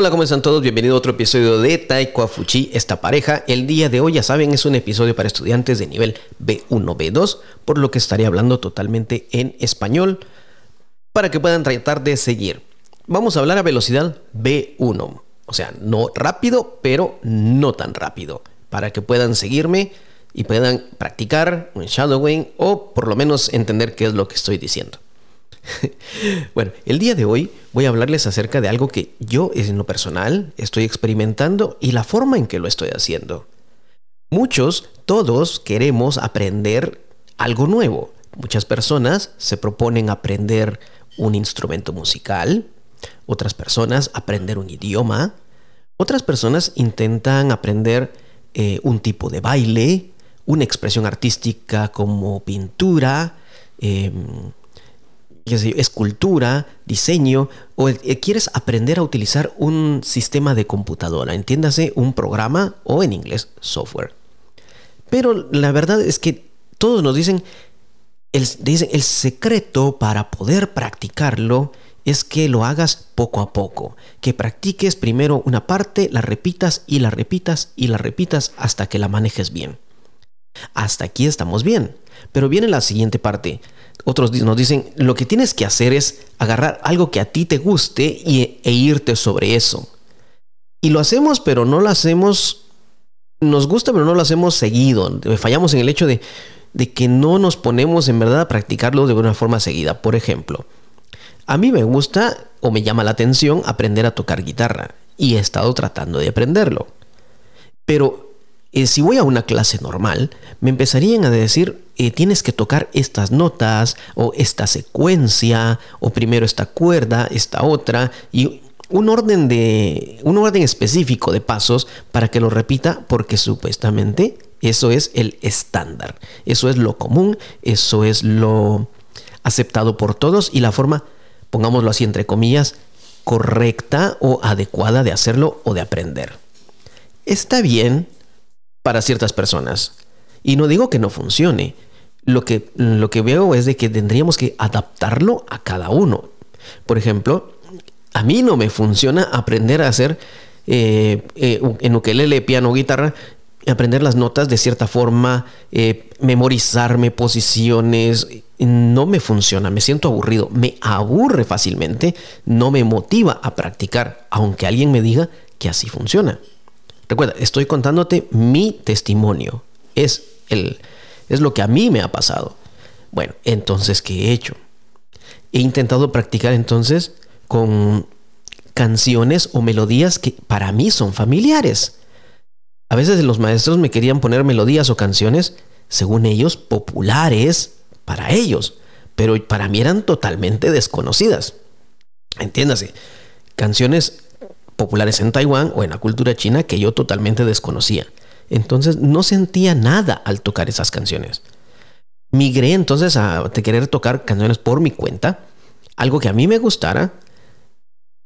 Hola, ¿cómo están todos? Bienvenido a otro episodio de Taiko Fuchi, esta pareja. El día de hoy, ya saben, es un episodio para estudiantes de nivel B1, B2, por lo que estaré hablando totalmente en español para que puedan tratar de seguir. Vamos a hablar a velocidad B1, o sea, no rápido, pero no tan rápido, para que puedan seguirme y puedan practicar un shadowing o por lo menos entender qué es lo que estoy diciendo. bueno, el día de hoy voy a hablarles acerca de algo que yo en lo personal estoy experimentando y la forma en que lo estoy haciendo. Muchos, todos queremos aprender algo nuevo. Muchas personas se proponen aprender un instrumento musical, otras personas aprender un idioma, otras personas intentan aprender eh, un tipo de baile, una expresión artística como pintura, em, escultura, diseño, o eh, quieres aprender a utilizar un sistema de computadora, entiéndase un programa o en inglés software. Pero la verdad es que todos nos dicen, el, dicen, el secreto para poder practicarlo es que lo hagas poco a poco, que practiques primero una parte, la repitas y la repitas y la repitas hasta que la manejes bien. Hasta aquí estamos bien, pero viene la siguiente parte. Otros nos dicen, lo que tienes que hacer es agarrar algo que a ti te guste y, e irte sobre eso. Y lo hacemos, pero no lo hacemos, nos gusta, pero no lo hacemos seguido. Fallamos en el hecho de, de que no nos ponemos en verdad a practicarlo de una forma seguida. Por ejemplo, a mí me gusta o me llama la atención aprender a tocar guitarra y he estado tratando de aprenderlo. Pero eh, si voy a una clase normal, me empezarían a decir, eh, tienes que tocar estas notas o esta secuencia o primero esta cuerda, esta otra y un orden de un orden específico de pasos para que lo repita porque supuestamente eso es el estándar, eso es lo común, eso es lo aceptado por todos y la forma, pongámoslo así entre comillas, correcta o adecuada de hacerlo o de aprender. Está bien para ciertas personas. Y no digo que no funcione. Lo que, lo que veo es de que tendríamos que adaptarlo a cada uno. Por ejemplo, a mí no me funciona aprender a hacer eh, eh, en ukelele, piano, guitarra, aprender las notas de cierta forma, eh, memorizarme posiciones. No me funciona, me siento aburrido, me aburre fácilmente, no me motiva a practicar, aunque alguien me diga que así funciona. Recuerda, estoy contándote mi testimonio. Es, el, es lo que a mí me ha pasado. Bueno, entonces, ¿qué he hecho? He intentado practicar entonces con canciones o melodías que para mí son familiares. A veces los maestros me querían poner melodías o canciones, según ellos, populares para ellos, pero para mí eran totalmente desconocidas. Entiéndase, canciones populares en Taiwán o en la cultura china que yo totalmente desconocía. Entonces no sentía nada al tocar esas canciones. Migré entonces a querer tocar canciones por mi cuenta, algo que a mí me gustara,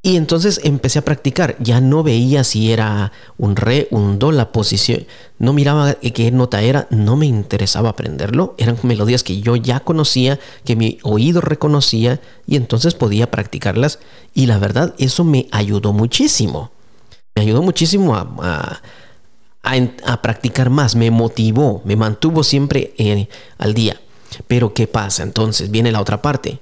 y entonces empecé a practicar. Ya no veía si era un re, un do, la posición. No miraba qué nota era. No me interesaba aprenderlo. Eran melodías que yo ya conocía, que mi oído reconocía y entonces podía practicarlas. Y la verdad, eso me ayudó muchísimo. Me ayudó muchísimo a, practicar más. Me motivó, me mantuvo siempre eh, al día. Pero ¿qué pasa? Entonces viene la otra parte.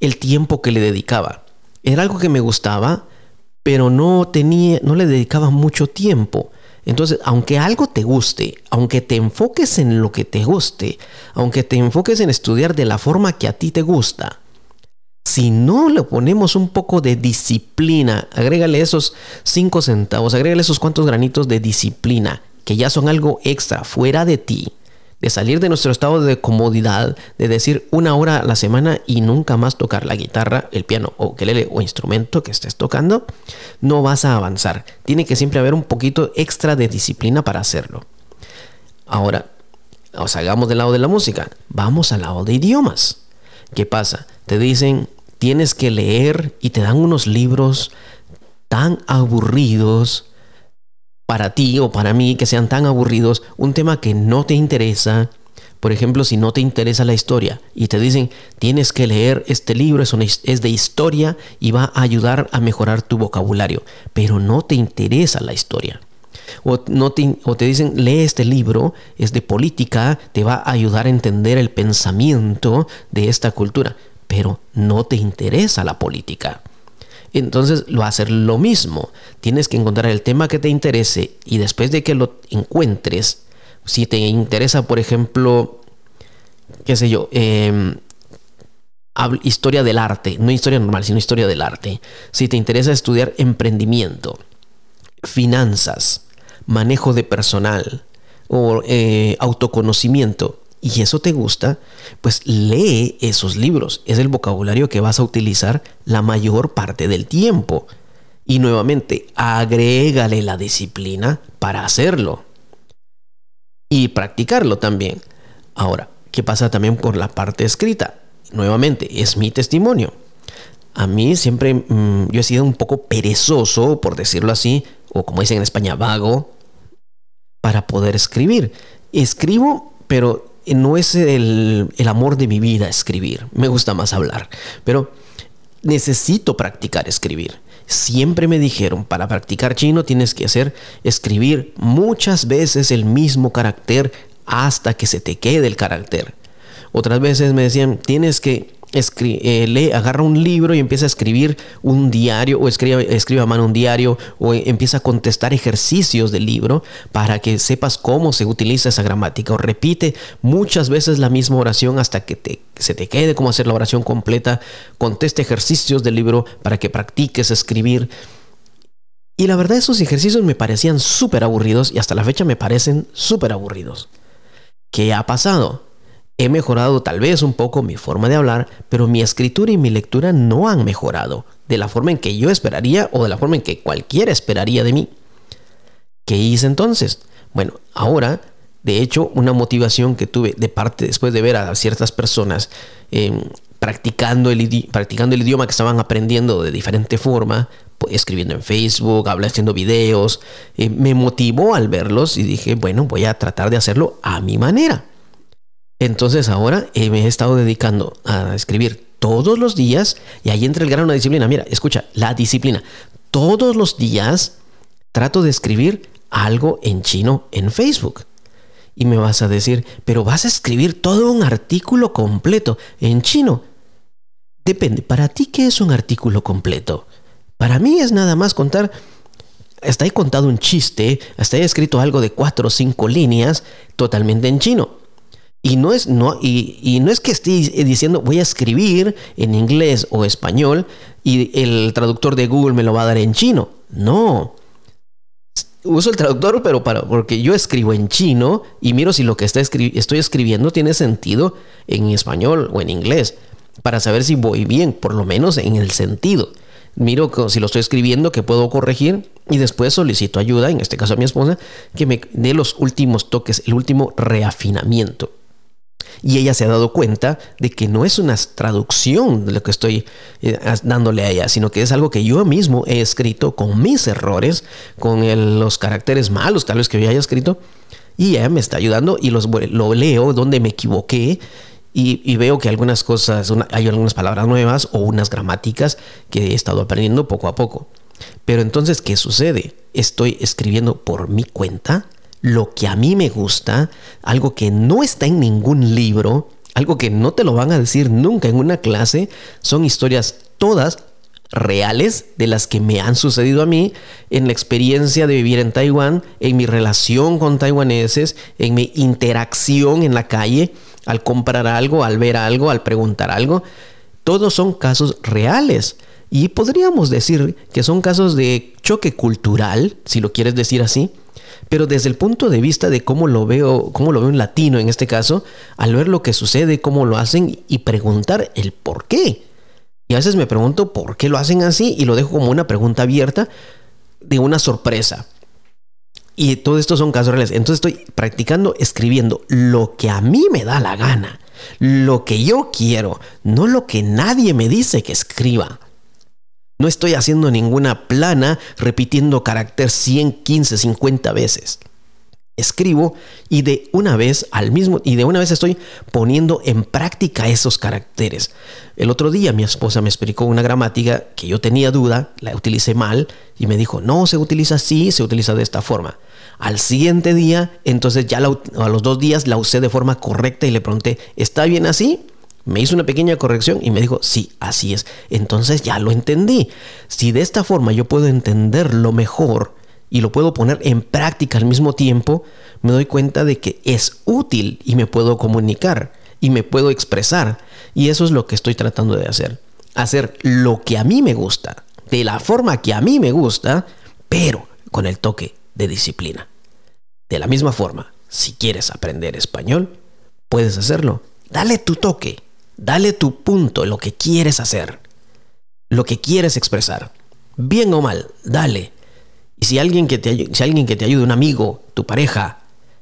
El tiempo que le dedicaba era algo que me gustaba, pero no tenía, no le dedicaba mucho tiempo. Entonces, aunque algo te guste, aunque te enfoques en lo que te guste, aunque te enfoques en estudiar de la forma que a ti te gusta, si no le ponemos un poco de disciplina, agrégale esos cinco centavos, agrégale esos cuantos granitos de disciplina, que ya son algo extra fuera de ti, de salir de nuestro estado de comodidad, de decir una hora a la semana y nunca más tocar la guitarra, el piano o lele o instrumento que estés tocando, no vas a avanzar. Tiene que siempre haber un poquito extra de disciplina para hacerlo. Ahora, o hagamos del lado de la música, vamos al lado de idiomas. ¿Qué pasa? Te dicen, tienes que leer y te dan unos libros tan aburridos para ti o para mí que sean tan aburridos, un tema que no te interesa, Por ejemplo, si no te interesa la historia y te dicen, tienes que leer este libro, es, de historia y va a ayudar a mejorar tu vocabulario, pero no te interesa la historia. O, no te, o te dicen, lee este libro, es de política, te va a ayudar a entender el pensamiento de esta cultura, pero no te interesa la política. Entonces lo va a hacer lo mismo. Tienes que encontrar el tema que te interese y después de que lo encuentres, si te interesa, por ejemplo, qué sé yo, em, historia del arte, no historia normal, sino historia del arte. Si te interesa estudiar emprendimiento, finanzas, manejo de personal o eh, autoconocimiento, y eso te gusta, pues lee esos libros. Es el vocabulario que vas a utilizar la mayor parte del tiempo. Y nuevamente, agrégale la disciplina para hacerlo. Y practicarlo también. Ahora, ¿qué pasa también por la parte escrita? Nuevamente, es mi testimonio. A mí siempre mm, yo he sido un poco perezoso, por decirlo así, o como dicen en España, vago, para poder escribir. Escribo, pero no es el, amor de mi vida escribir, me gusta más hablar, pero necesito practicar escribir. Siempre me dijeron, para practicar chino tienes que hacer escribir muchas veces el mismo carácter hasta que se te quede el carácter. Otras veces me decían, tienes que eh, lee, agarra un libro y empieza a escribir un diario o escribe, escribe a mano un diario o empieza a contestar ejercicios del libro para que sepas cómo se utiliza esa gramática o repite muchas veces la misma oración hasta que te, se te quede cómo hacer la oración completa, conteste ejercicios del libro para que practiques escribir. Y la verdad esos ejercicios me parecían súper aburridos y hasta la fecha me parecen súper aburridos. ¿Qué ha pasado? He mejorado tal vez un poco mi forma de hablar, pero mi escritura y mi lectura no han mejorado de la forma en que yo esperaría o de la forma en que cualquiera esperaría de mí. ¿Qué hice entonces? Bueno, ahora, de hecho, una motivación que tuve de parte después de ver a ciertas personas em, practicando, el, practicando el idioma que estaban aprendiendo de diferente forma, escribiendo en Facebook, haciendo videos, eh, me motivó al verlos y dije, bueno, voy a tratar de hacerlo a mi manera. Entonces ahora eh, me he estado dedicando a escribir todos los días y ahí entra el grano de disciplina. Mira, escucha, la disciplina. Todos los días trato de escribir algo en chino en Facebook. Y me vas a decir, pero vas a escribir todo un artículo completo en chino. Depende, ¿para ti qué es un artículo completo? Para mí es nada más contar, hasta he contado un chiste, hasta he escrito algo de cuatro o cinco líneas totalmente en chino. Y no, es, no, y, no es que esté diciendo voy a escribir en inglés o español y el traductor de Google me lo va a dar en chino. No. Uso el traductor, pero para, porque yo escribo en chino y miro si lo que está estoy escribiendo tiene sentido en español o en inglés, para saber si voy bien, por lo menos en el sentido. Miro si lo estoy escribiendo, que puedo corregir y después solicito ayuda, en este caso a mi esposa, que me dé los últimos toques, el último reafinamiento. Y ella se ha dado cuenta de que no es una traducción de lo que estoy eh, dándole a ella, sino que es algo que yo mismo he escrito con mis errores, con los caracteres malos tal vez que yo haya escrito. Y ella me está ayudando y lo leo donde me equivoqué y, veo que algunas cosas, hay algunas palabras nuevas o unas gramáticas que he estado aprendiendo poco a poco. Pero entonces, ¿qué sucede? Estoy escribiendo por mi cuenta lo que a mí me gusta, algo que no está en ningún libro, algo que no te lo van a decir nunca en una clase, son historias todas reales de las que me han sucedido a mí en la experiencia de vivir en Taiwán, en mi relación con taiwaneses, en mi interacción en la calle, al comprar algo, al ver algo, al preguntar algo. Todos son casos reales. Y podríamos decir que son casos de choque cultural, si lo quieres decir así, pero desde el punto de vista de cómo lo veo, cómo lo veo un latino en este caso, al ver lo que sucede, cómo lo hacen y preguntar el por qué. Y a veces me pregunto por qué lo hacen así y lo dejo como una pregunta abierta de una sorpresa. Y todo esto son casos reales. Entonces estoy practicando escribiendo lo que a mí me da la gana, lo que yo quiero, no lo que nadie me dice que escriba. No estoy haciendo ninguna plana repitiendo carácter 100, 15, 50 veces. escribo y de una vez al mismo y de una vez estoy poniendo en práctica esos caracteres. El otro día mi esposa me explicó una gramática que yo tenía duda, la utilicé mal y me dijo, "No se utiliza así, se utiliza de esta forma." Al siguiente día, entonces ya a los dos días la usé de forma correcta y le pregunté, ¿está bien así? Me hizo una pequeña corrección y me dijo, sí, así es. Entonces ya lo entendí. Si de esta forma yo puedo entenderlo mejor, y lo puedo poner en práctica al mismo tiempo, me doy cuenta de que es útil y me puedo comunicar y me puedo expresar. Y eso es lo que estoy tratando de hacer. Hacer lo que a mí me gusta, de la forma que a mí me gusta, pero con el toque de disciplina. De la misma forma, si quieres aprender español, puedes hacerlo. Dale tu toque, dale tu punto, lo que quieres hacer, lo que quieres expresar. Bien o mal, dale y si alguien que te, alguien que te ayude, un amigo, tu pareja,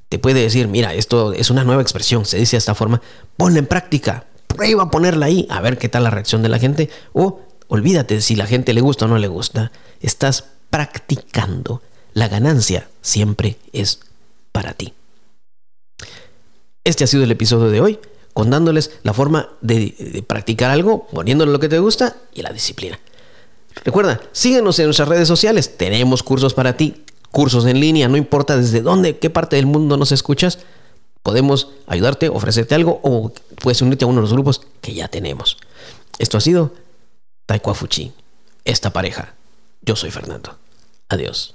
te puede decir, mira, esto es una nueva expresión, se dice de esta forma, ponla en práctica, prueba a ponerla ahí, a ver qué tal la reacción de la gente, o olvídate si la gente le gusta o no le gusta, estás practicando. La ganancia siempre es para ti. Este ha sido el episodio de hoy, contándoles la forma de, practicar algo, poniéndole lo que te gusta y la disciplina. Recuerda, síguenos en nuestras redes sociales. Tenemos cursos para ti, cursos en línea, no importa desde dónde, qué parte del mundo nos escuchas. Podemos ayudarte, ofrecerte algo o puedes unirte a uno de los grupos que ya tenemos. Esto ha sido Taekwafuchi, esta pareja. Yo soy Fernando. Adiós.